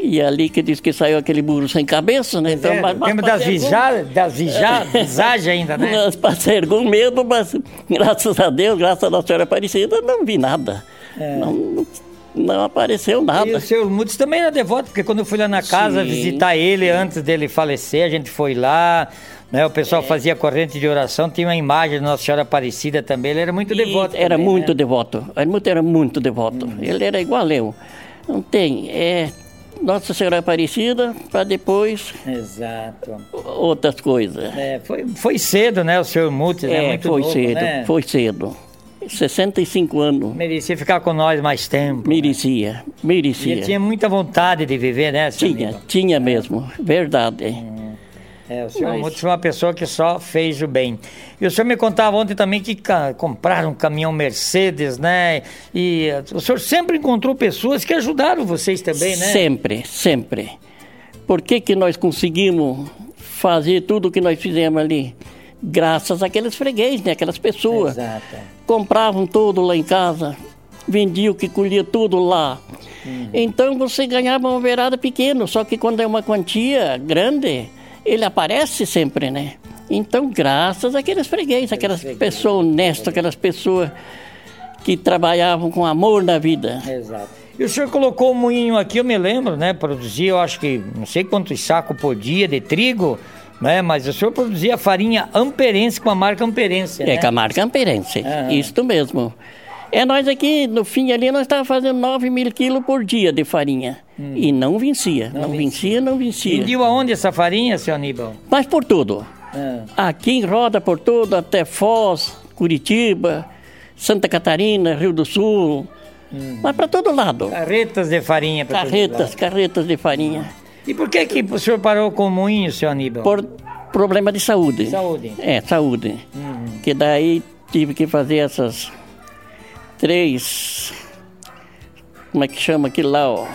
E ali que diz que saiu aquele burro sem cabeça, né? Então, mas- mas Lembra das visagens, das vija- ainda, né? Nós passei algum medo, mas graças a Deus, graças a Nossa Senhora Aparecida, não vi nada. Não, não, não apareceu E nada. o senhor Mutz também era devoto, porque quando eu fui lá na casa Sim. visitar ele antes dele falecer, a gente foi lá, né? O É. pessoal fazia corrente de oração, tinha uma imagem da Nossa Senhora Aparecida também, ele era muito devoto. era também, muito né? devoto. O Helmut era muito devoto. Ele era igual eu. Não tem. É Nossa Senhora Aparecida para depois Exato. outras coisas. É, foi, foi cedo, né, o senhor Mutz, né? É, Muito foi novo, cedo, né? foi cedo. 65 anos. Merecia ficar com nós mais tempo. Merecia, E merecia. ele tinha muita vontade de viver, né, Tinha, amigo? tinha mesmo, verdade. É, o senhor Mas- foi uma pessoa que só fez o bem. E o senhor me contava ontem também que compraram um caminhão Mercedes, né? E eh, o senhor sempre encontrou pessoas que ajudaram vocês também, né? Sempre, sempre. Por que, que nós conseguimos fazer tudo o que nós fizemos ali? Graças àqueles freguês, né? Aquelas pessoas. Exato. Compravam tudo lá em casa, vendiam que colhia tudo lá. Então você ganhava uma verada pequena, só que quando é uma quantia grande, ele aparece sempre, né? Então, graças àqueles freguês, aquelas pessoas honestas, aquelas pessoas que trabalhavam com amor na vida. Exato. E o senhor colocou o moinho aqui, eu me lembro, né? Produzia, eu acho que não sei quantos sacos por dia de trigo, né? Mas o senhor produzia farinha amperense com a marca amperense, né? É, com a marca Amperense, Aham. isso mesmo. É, nós aqui, no fim ali, nós estávamos fazendo 9 mil quilos por dia de farinha. E não vencia, não, vencia, não vencia. Vendiu aonde essa farinha, seu Aníbal? Mas por tudo. Ah, Aqui em Roda, por tudo, até Foz, Curitiba, Santa Catarina, Rio do Sul. Mas para todo lado. carretas de farinha. Carretas, carretas de farinha. E por que que o senhor parou com o moinho, seu Aníbal? Por problema de saúde. Saúde. É, saúde. Uhum. Que daí tive que fazer essas três. Como é que chama aquilo lá, ó?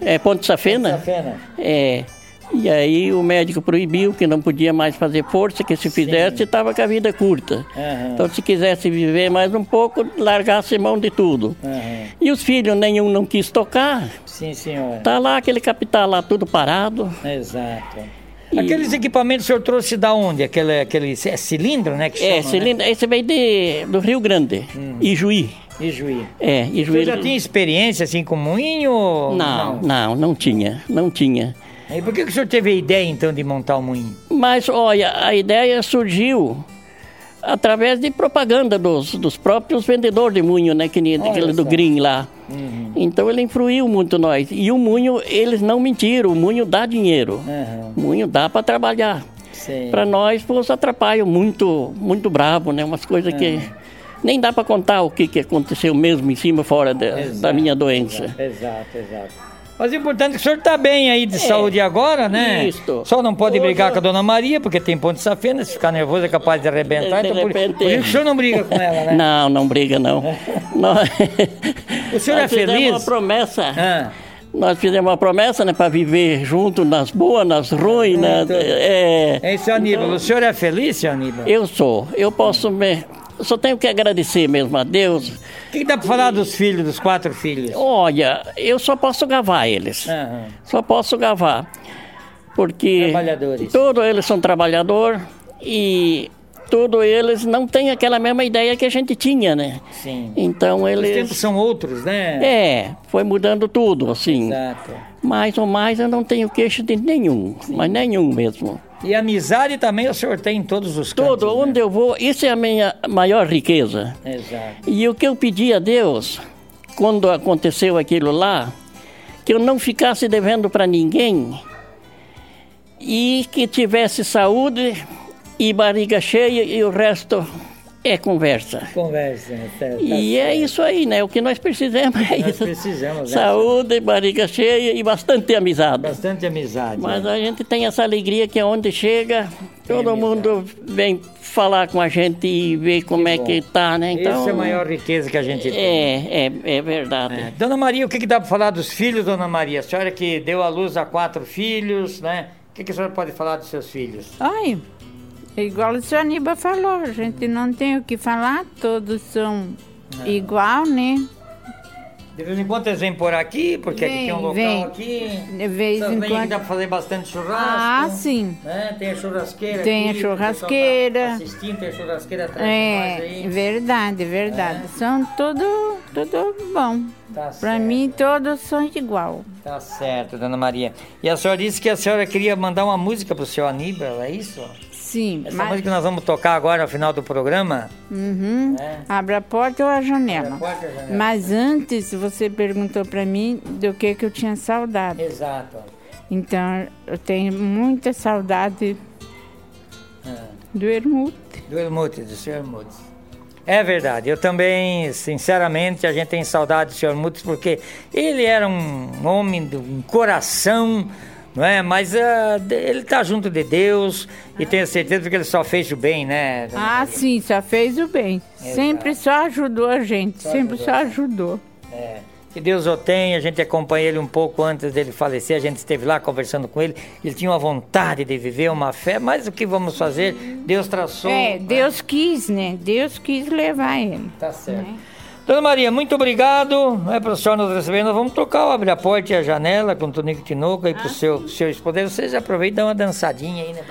É Ponte Safena? Safena. É. E aí o médico proibiu que não podia mais fazer força, que se fizesse estava com a vida curta. Aham. Então se quisesse viver mais um pouco, largasse mão de tudo. Aham. E os filhos nenhum não quis tocar. Sim, senhor. Tá lá aquele capital lá tudo parado. Exato. E- Aqueles equipamentos o senhor trouxe da onde? Aquele, aquele é cilindro, né? É, chama, cilindro, esse veio de, do Rio Grande, Ijuí. Né? Ijuí. É, Ijuí. senhor já tinha experiência assim com moinho? ou Não, não, não tinha, não tinha. E por que, que o senhor teve a ideia então de montar o moinho? Mas olha, a ideia surgiu através de propaganda dos, dos próprios vendedores de munho, né? Que Olha aquele do. Green lá. Então ele influiu muito nós. E o munho, eles não mentiram, o munho dá dinheiro. Aham. O munho dá para trabalhar. Para nós, fosse atrapalho muito, muito bravo, né? Umas coisas que nem dá para contar o que, que aconteceu mesmo em cima, fora da, da Exato, minha doença. Exato, exato. Mas o importante é que o senhor está bem aí de saúde agora, né? É. Isso. Só não pode Hoje brigar com a dona Maria, porque tem ponto de safena, se ficar nervoso é capaz de arrebentar. De então repente- por isso o senhor não briga com ela, né? Não, não briga não. O senhor é nós fizemos feliz? uma promessa. Ah, Nós fizemos uma promessa, né, para viver junto nas boas, nas ruins, né? Muito. É, é isso, Aníbal. O senhor é feliz, seu Aníbal? eu sou. Eu posso me, eu só tenho que agradecer mesmo a Deus. O que, dá para falar dos filhos, dos quatro filhos? Olha, eu só posso gavar eles. Aham. Só posso gavar. Porque Trabalhadores. todos eles são trabalhadores e todos eles não têm aquela mesma ideia que a gente tinha, né? Sim. Então Os eles. tempos são outros, né? É, foi mudando tudo, assim. Exato. Mais ou mais eu não tenho queixa de nenhum, mas nenhum mesmo. E amizade também o senhor tem em todos os cantos, Todo, né? onde eu vou, isso é a minha maior riqueza. Exato. E o que eu pedi a Deus, quando aconteceu aquilo lá, que eu não ficasse devendo para ninguém e que tivesse saúde e barriga cheia e o resto é conversa. Conversa, né? Tá- tá E é certo. isso aí, né? O que nós precisamos é Nós isso. precisamos, né? Saúde, barriga cheia e bastante amizade. Bastante amizade. Mas né? a gente tem essa alegria que onde chega, todo amizade. mundo vem falar com a gente e ver como é bom. que tá, né? Então, Essa é a maior riqueza que a gente tem. é, é, é verdade. É. Dona Maria, o que, que dá para falar dos filhos, Dona Maria? A senhora que deu à luz a quatro filhos, né? O que, que a senhora pode falar dos seus filhos? Ai, é igual o senhor Aníbal falou, a gente não tem o que falar, todos são igual, né? De vez em quando eles vêm por aqui, porque aqui Vem, tem um local vem. aqui. De vez Vocês em aqui quando. dá para fazer bastante churrasco. Ah, sim. Né? Tem a churrasqueira Tem a aqui, pessoal tá churrasqueira. Assistindo, tem a churrasqueira atrás É, aí. verdade, verdade. São tudo, tudo bom. Tá Pra certo. mim, todos são igual. Tá certo, Dona Maria. E a senhora disse que a senhora queria mandar uma música pro seu Aníbal, é isso? Sim, Essa mas... música que nós vamos tocar agora no final do programa? Uhum. É. Abre a porta ou a janela. Abre a porta ou a janela. Mas antes, você perguntou pra mim do que, que eu tinha saudade. Exato. Então, eu tenho muita saudade Ah. do Hermute. Do Helmut, do senhor Helmut. É verdade, eu também, sinceramente, a gente tem saudade do senhor Helmut porque ele era um homem de um coração, não é? Mas ah, de- ele está junto de Deus e tenho certeza que ele só fez o bem, né? Ah, sim, só fez o bem. Sempre só ajudou a gente, Só sempre ajudou. só ajudou. É. Que Deus o tenha, a gente acompanha ele um pouco antes dele falecer, a gente esteve lá conversando com ele, ele tinha uma vontade de viver uma fé, mas o que vamos fazer? Deus traçou. É, né? Deus quis, né? Deus quis levar ele. Tá certo. Dona Maria, muito obrigado não é, para o senhor nos receber. Nós vamos tocar o Abre a Porta e a Janela com o Tonico Tinoco aí para o seu, seu esposo. Vocês aproveitam e dão uma dançadinha aí, né?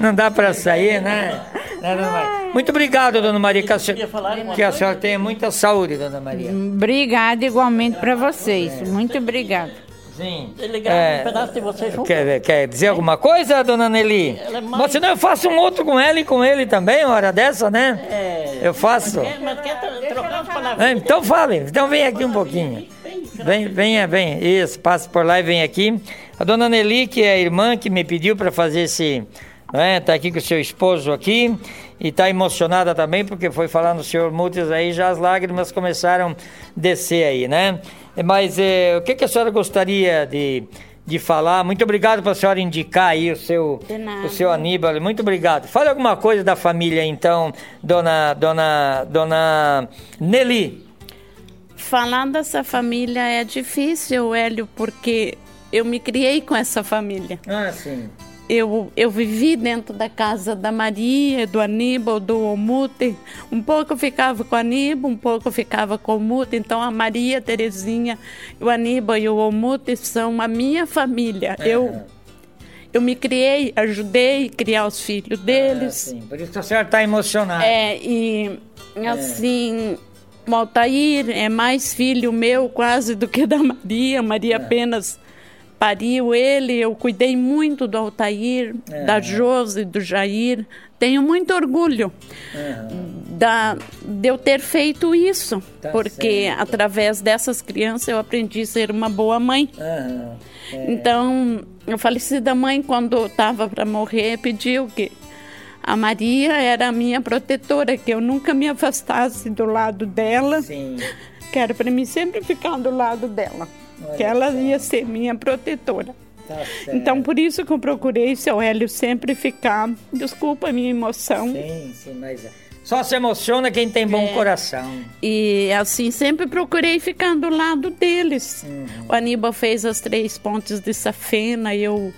Não dá para sair, né? Né? Muito obrigado, Dona Maria. Que a, senhora, que a senhora tenha muita saúde, Dona Maria. Obrigada igualmente para vocês. Muito obrigada. Sim. Ele grava um pedaço de vocês junto. Quer, quer dizer alguma coisa, dona Nelly? É mais- Mas senão eu faço um outro com ela e com ele também, uma hora dessa, né? É. Eu faço. É, mas quer tro- trocar as palavras? É, Então fale, então vem aqui um pouquinho. Vem, venha, venha. Isso, passa por lá e vem aqui. A dona Nelly, que é a irmã que me pediu para fazer esse. Né, tá aqui com o seu esposo aqui e está emocionada também porque foi falar no senhor Mutes aí, já as lágrimas começaram a descer aí, né? Mas eh, o que, que a senhora gostaria de, de falar? Muito obrigado para a senhora indicar aí o seu, o seu Aníbal. Muito obrigado. Fale alguma coisa da família então, dona, dona, dona Nelly. Falar dessa família é difícil, Hélio, porque eu me criei com essa família. Ah, sim. Eu, eu vivi dentro da casa da Maria, do Aníbal, do Omute. Um pouco eu ficava com o Aníbal, um pouco eu ficava com o Omute. Então a Maria, a Terezinha, o Aníbal e o Omute são a minha família. Uhum. Eu, eu me criei, ajudei a criar os filhos deles. Ah, sim. Por isso que a senhora está emocionada. É, e assim, o Altair é mais filho meu quase do que da Maria. Maria apenas pariu ele. Eu cuidei muito do Altair, da Josi, do Jair. Tenho muito orgulho da, de eu ter feito isso, Tá porque certo. através dessas crianças eu aprendi a ser uma boa mãe. Aham. Então, a falecida mãe, quando estava para morrer, pediu que a Maria era a minha protetora, que eu nunca me afastasse do lado dela, Sim. que era para mim sempre ficar do lado dela, que ela ia ser minha protetora. Tá. Então, por isso que eu procurei, seu Hélio, sempre ficar. Desculpa a minha emoção. Sim, sim, mas... é. Só se emociona quem tem bom É. coração. E assim, sempre procurei ficar do lado deles. Uhum. O Aníbal fez as três pontes de safena, eu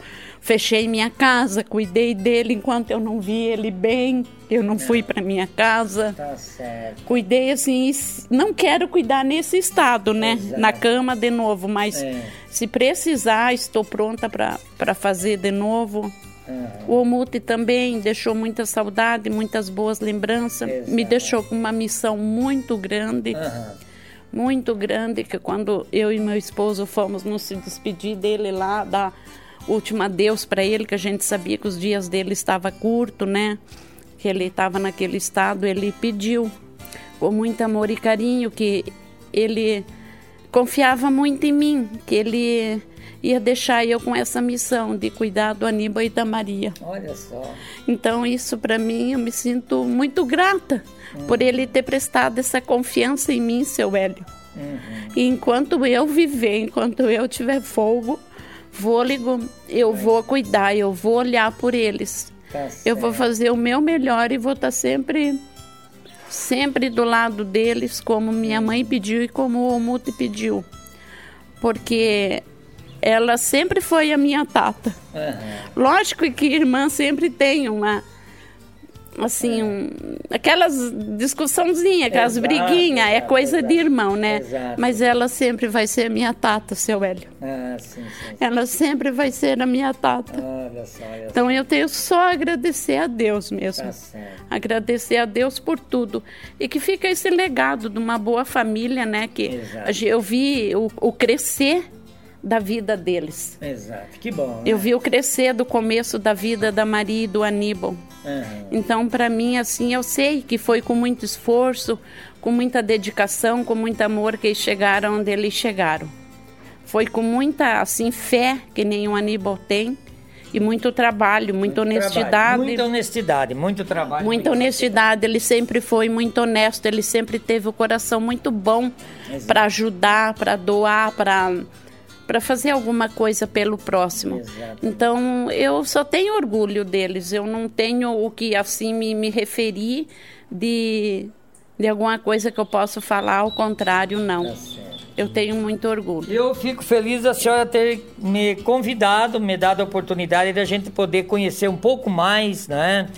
fechei minha casa, cuidei dele enquanto eu não vi ele bem, eu não fui para minha casa. Tá certo. Cuidei assim, não quero cuidar nesse estado, né? Exato. Na cama de novo, mas É. se precisar, estou pronta para fazer de novo. Aham. O Omute também deixou muita saudade, muitas boas lembranças. Me Exato. deixou com uma missão muito grande, Aham. muito grande, que quando eu e meu esposo fomos nos despedir dele lá, dar último adeus para ele, que a gente sabia que os dias dele estavam curto, né? Que ele estava naquele estado, ele pediu com muito amor e carinho que ele confiava muito em mim, que ele ia deixar eu com essa missão de cuidar do Aníbal e da Maria. Olha só. Então, isso para mim, eu me sinto muito grata por ele ter prestado essa confiança em mim, seu Hélio. E enquanto eu viver, enquanto eu tiver fogo, fôlego, eu vou cuidar, eu vou olhar por eles. Tá Eu vou fazer o meu melhor e vou estar sempre, sempre do lado deles, como minha mãe pediu e como o Omute pediu. Porque ela sempre foi a minha tata. Aham. Lógico que irmã sempre tem uma. Assim, um, aquelas discussãozinhas, aquelas Exato, briguinhas, é exato, coisa de exato. irmão, né? Mas ela sempre vai ser a minha tata, seu Hélio. Ah, sim, sim. Ela sempre vai ser a minha tata. Olha só, olha. Então eu tenho só a agradecer a Deus mesmo. Tá. Agradecer a Deus por tudo. E que fica esse legado de uma boa família, né? Que eu vi o, o crescer da vida deles. Exato. Que bom. Eu né? vi o crescer do começo da vida da Maria e do Aníbal. Aham. Então, para mim, assim, eu sei que foi com muito esforço, com muita dedicação, com muito amor que eles chegaram onde eles chegaram. Foi com muita, assim, fé que nenhum Aníbal tem e muito trabalho, muita honestidade. Trabalho. Muita honestidade, muito trabalho. Muita muito- honestidade, ele sempre foi muito honesto, ele sempre teve o coração muito bom para ajudar, para doar, para para fazer alguma coisa pelo próximo. Exato. Então, eu só tenho orgulho deles, eu não tenho o que assim me, me referir de, de alguma coisa que eu possa falar, ao contrário, não. Tá. Eu tenho muito orgulho. Eu fico feliz da senhora ter me convidado, me dado a oportunidade da gente poder conhecer um pouco mais, né?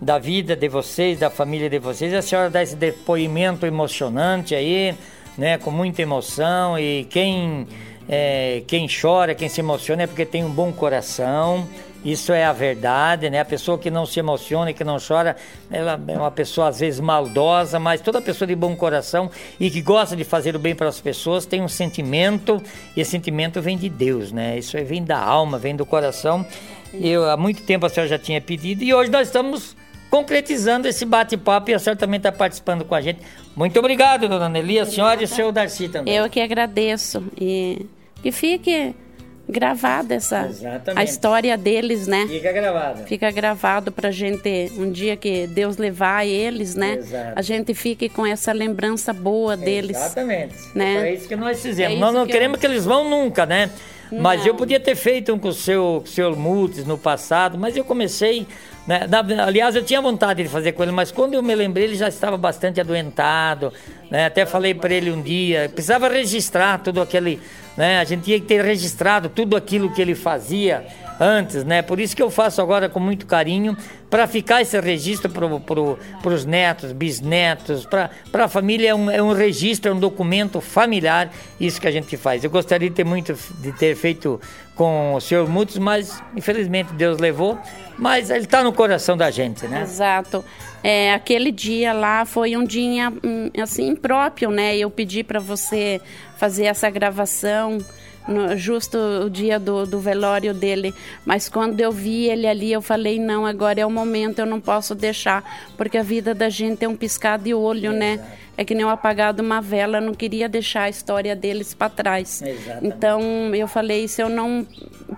Da vida de vocês, da família de vocês. A senhora dá esse depoimento emocionante aí, né? Com muita emoção. E quem, é, quem chora, quem se emociona é porque tem um bom coração. Isso é a verdade, né? A pessoa que não se emociona e que não chora, ela é uma pessoa às vezes maldosa, mas toda pessoa de bom coração e que gosta de fazer o bem para as pessoas tem um sentimento, e esse sentimento vem de Deus, né? Isso vem da alma, vem do coração. Eu há muito tempo a senhora já tinha pedido e hoje nós estamos concretizando esse bate-papo e a senhora também está participando com a gente. Muito obrigado, dona Nelly, a senhora e o seu Darcy também. Eu que agradeço e que fique gravada essa Exatamente. a história deles, né? Fica gravado. Fica gravado pra gente um dia que Deus levar eles, né? Exato. A gente fique com essa lembrança boa deles. Exatamente. né? É isso que nós fizemos. É nós não que queremos eu- que eles vão nunca, né? Mas Não. eu podia ter feito um com o seu, com o seu Mutes no passado, mas eu comecei. Né? Aliás, eu tinha vontade de fazer com ele, mas quando eu me lembrei, ele já estava bastante adoentado, Né? Até falei para ele um dia, precisava registrar tudo aquele, né? A gente tinha que ter registrado tudo aquilo que ele fazia antes, né? Por isso que eu faço agora com muito carinho, para ficar esse registro para pro, os netos, bisnetos, para a família é um, é um registro, é um documento familiar, isso que a gente faz. Eu gostaria de ter muito de ter feito com o senhor Mutos, mas infelizmente Deus levou, mas ele está no coração da gente, né? Exato. É, aquele dia lá foi um dia hum, assim impróprio, né? Eu pedi para você fazer essa gravação no, justo o dia do, do velório dele. Mas quando eu vi ele ali, eu falei: não, agora é o momento, eu não posso deixar, porque a vida da gente é um piscar de olho, né? É que nem o apagado uma vela, eu não queria deixar a história deles para trás. Exatamente. Então eu falei: se eu não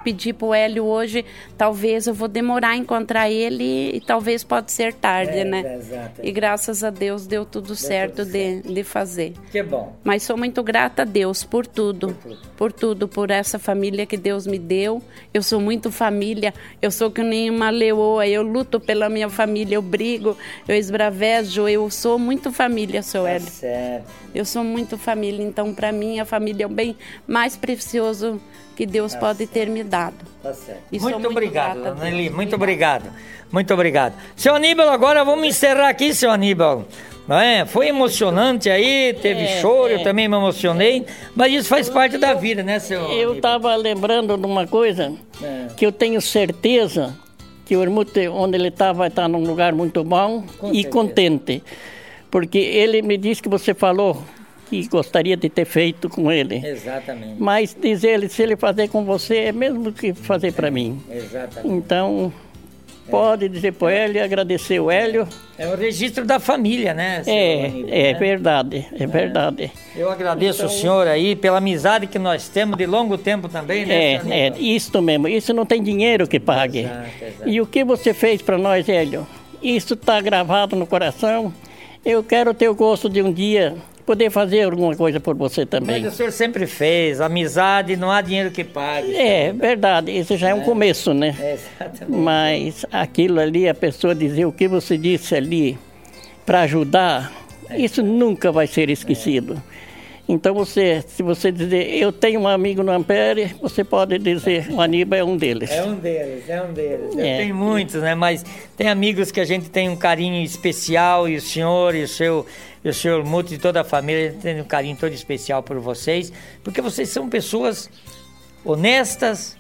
pedir para o Hélio hoje, talvez eu vou demorar a encontrar ele e talvez pode ser tarde, é, né? E graças a Deus deu tudo deu certo tudo de, certo. de fazer. Que bom. Mas sou muito grata a Deus por tudo, por tudo, por tudo, por essa família que Deus me deu. Eu sou muito família, eu sou que nem uma leoa, eu luto pela minha família, eu brigo, eu esbravejo, eu sou muito família, sou seu Hélio. Certo. Eu sou muito família, então para mim a família é o bem mais precioso que Deus tá pode certo. ter me dado. Tá certo. muito, muito obrigado, Dona Eli, muito obrigado. Muito obrigado. Seu Aníbal, agora vamos encerrar aqui, seu Aníbal. É? Foi emocionante aí, teve é, choro, é. eu também me emocionei, mas isso faz parte da vida, né, seu? Eu estava lembrando de uma coisa é. que eu tenho certeza que o Hermute, onde ele estava, vai estar num lugar muito bom Com e certeza. contente. Porque ele me disse que você falou que gostaria de ter feito com ele. Exatamente. Mas diz ele, se ele fazer com você, é mesmo que fazer para mim. Exatamente. Então, pode dizer para o Hélio, agradecer o Hélio. É o registro da família, né? É, Aníbal, é né? verdade, é, é, verdade. Eu agradeço então, o senhor aí pela amizade que nós temos de longo tempo também, né? É, é isso mesmo, isso não tem dinheiro que pague. Exato, exato. E o que você fez para nós, Hélio? Isso está gravado no coração eu quero ter o gosto de um dia poder fazer alguma coisa por você também. Mas o senhor sempre fez, amizade, não há dinheiro que pague. É, verdade, isso já é, é um começo, né? É, exatamente. Mas aquilo ali, a pessoa dizer o que você disse ali para ajudar, é. isso nunca vai ser esquecido. É. Então você, se você dizer, eu tenho um amigo no Ampere, você pode dizer, o Aníbal é um deles. É um deles, é um deles. É. Tem muitos, né? Mas tem amigos que a gente tem um carinho especial e o senhor e o seu e o senhor Muto e toda a família tem um carinho todo especial por vocês, porque vocês são pessoas honestas,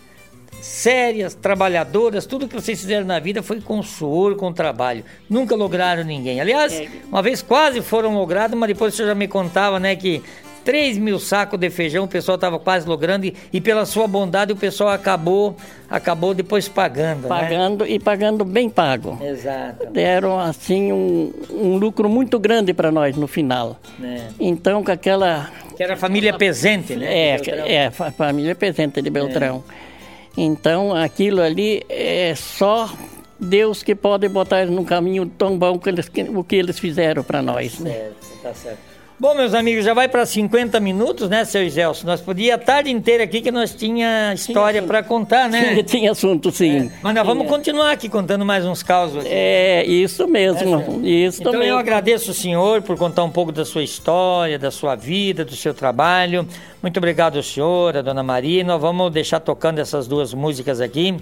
sérias, trabalhadoras, tudo que vocês fizeram na vida foi com suor, com trabalho. Nunca lograram ninguém. Aliás, é. uma vez quase foram logrados, mas depois o senhor já me contava, né, que 3 mil sacos de feijão, o pessoal estava quase logrando e, e, pela sua bondade o pessoal acabou acabou depois pagando. Né? Pagando né? e pagando bem pago. Exato. Deram assim um, um lucro muito grande para nós no final. É. Então com aquela. Que era a família Pesente, né? É, é a família Pesente de Beltrão. É. Então aquilo ali é só Deus que pode botar eles num caminho tão bom que eles, o que eles fizeram para nós. Tá né? certo, tá certo. Bom, meus amigos, já vai para 50 minutos, né, seu Gelson? Nós podíamos a tarde inteira aqui que nós tinha história para contar, né? Tinha, tinha assunto, sim. É. Mas nós vamos continuar aqui contando mais uns causos. Aqui. É, isso mesmo, é, isso então, mesmo. eu agradeço o senhor por contar um pouco da sua história, da sua vida, do seu trabalho. Muito obrigado, senhor, a dona Maria. Nós vamos deixar tocando essas duas músicas aqui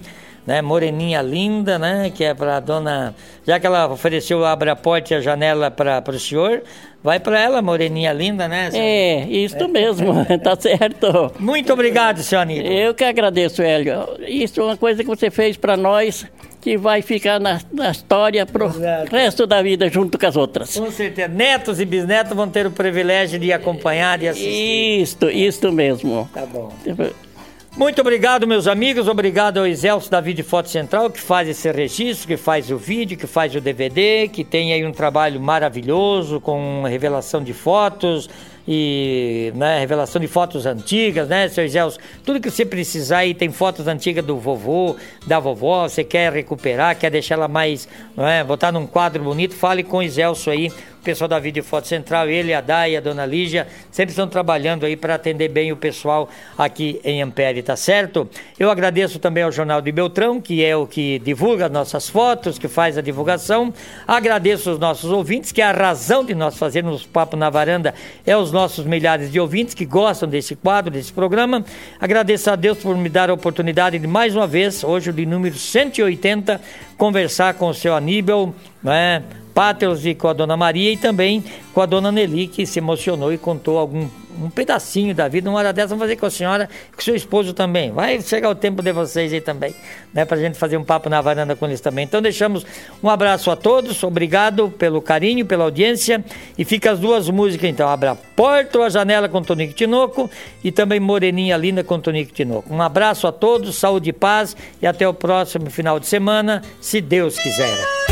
né? Moreninha linda, né? Que é para dona. Já que ela ofereceu abre a porta e a janela para o senhor, vai para ela, Moreninha linda, né? Senhor? É, isso é. mesmo, tá certo. Muito obrigado, senhor Aníbal. Eu que agradeço, Hélio. Isso é uma coisa que você fez para nós que vai ficar na, na história pro Exato. resto da vida junto com as outras. Com certeza. Netos e bisnetos vão ter o privilégio de acompanhar e assistir. Isto, isto mesmo. Tá bom. Muito obrigado, meus amigos. Obrigado ao Excelso da Vídeo Foto Central, que faz esse registro, que faz o vídeo, que faz o DVD, que tem aí um trabalho maravilhoso com revelação de fotos e né, revelação de fotos antigas, né, seu Zelso? Tudo que você precisar aí, tem fotos antigas do vovô, da vovó, você quer recuperar, quer deixar ela mais, não é, botar num quadro bonito, fale com o Zelso aí, pessoal da Vídeo Foto Central, ele, a Day, a Dona Lígia, sempre estão trabalhando aí para atender bem o pessoal aqui em Ampere, tá certo? Eu agradeço também ao Jornal de Beltrão, que é o que divulga nossas fotos, que faz a divulgação. Agradeço os nossos ouvintes, que a razão de nós fazermos papo na varanda é os nossos milhares de ouvintes que gostam desse quadro, desse programa. Agradeço a Deus por me dar a oportunidade de mais uma vez, hoje de número 180, conversar com o seu Aníbal, né? Páteros e com a dona Maria e também com a dona Nelly, que se emocionou e contou algum um pedacinho da vida. Uma hora dessa, vamos fazer com a senhora com seu esposo também. Vai chegar o tempo de vocês aí também, né? Pra gente fazer um papo na varanda com eles também. Então, deixamos um abraço a todos, obrigado pelo carinho, pela audiência. E fica as duas músicas então: Abra a Porta ou a Janela com Tonico Tinoco e também Moreninha Linda com Tonico Tinoco. Um abraço a todos, saúde e paz e até o próximo final de semana, se Deus quiser.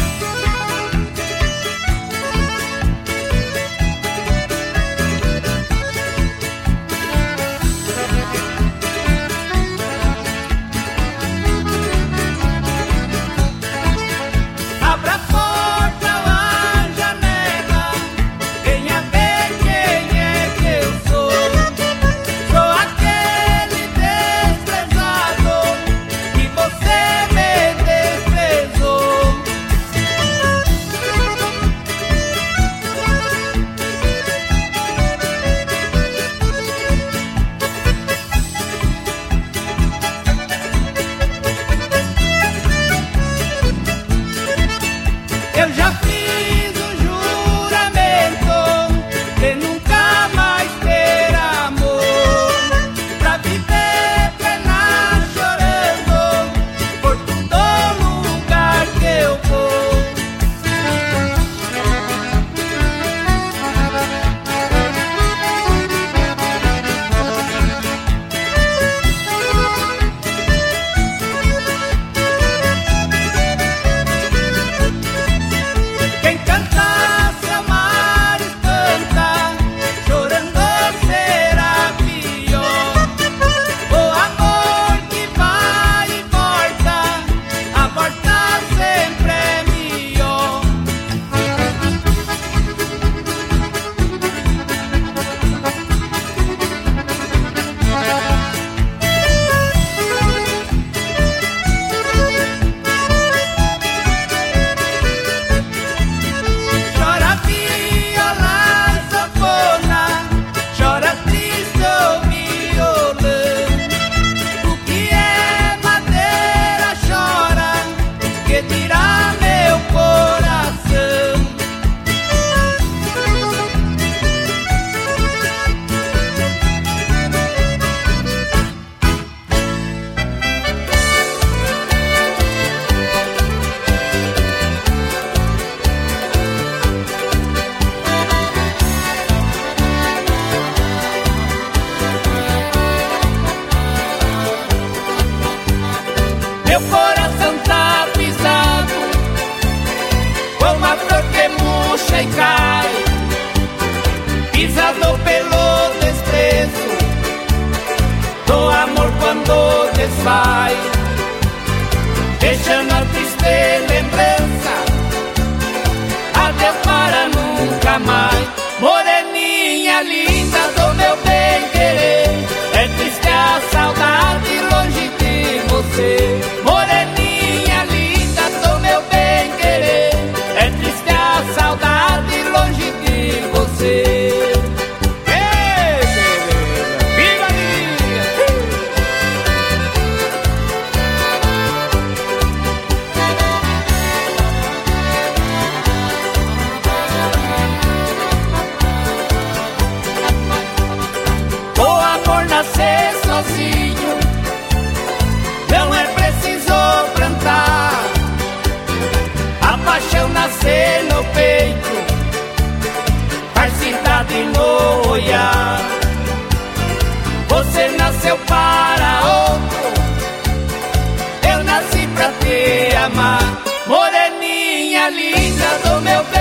Linda do meu bem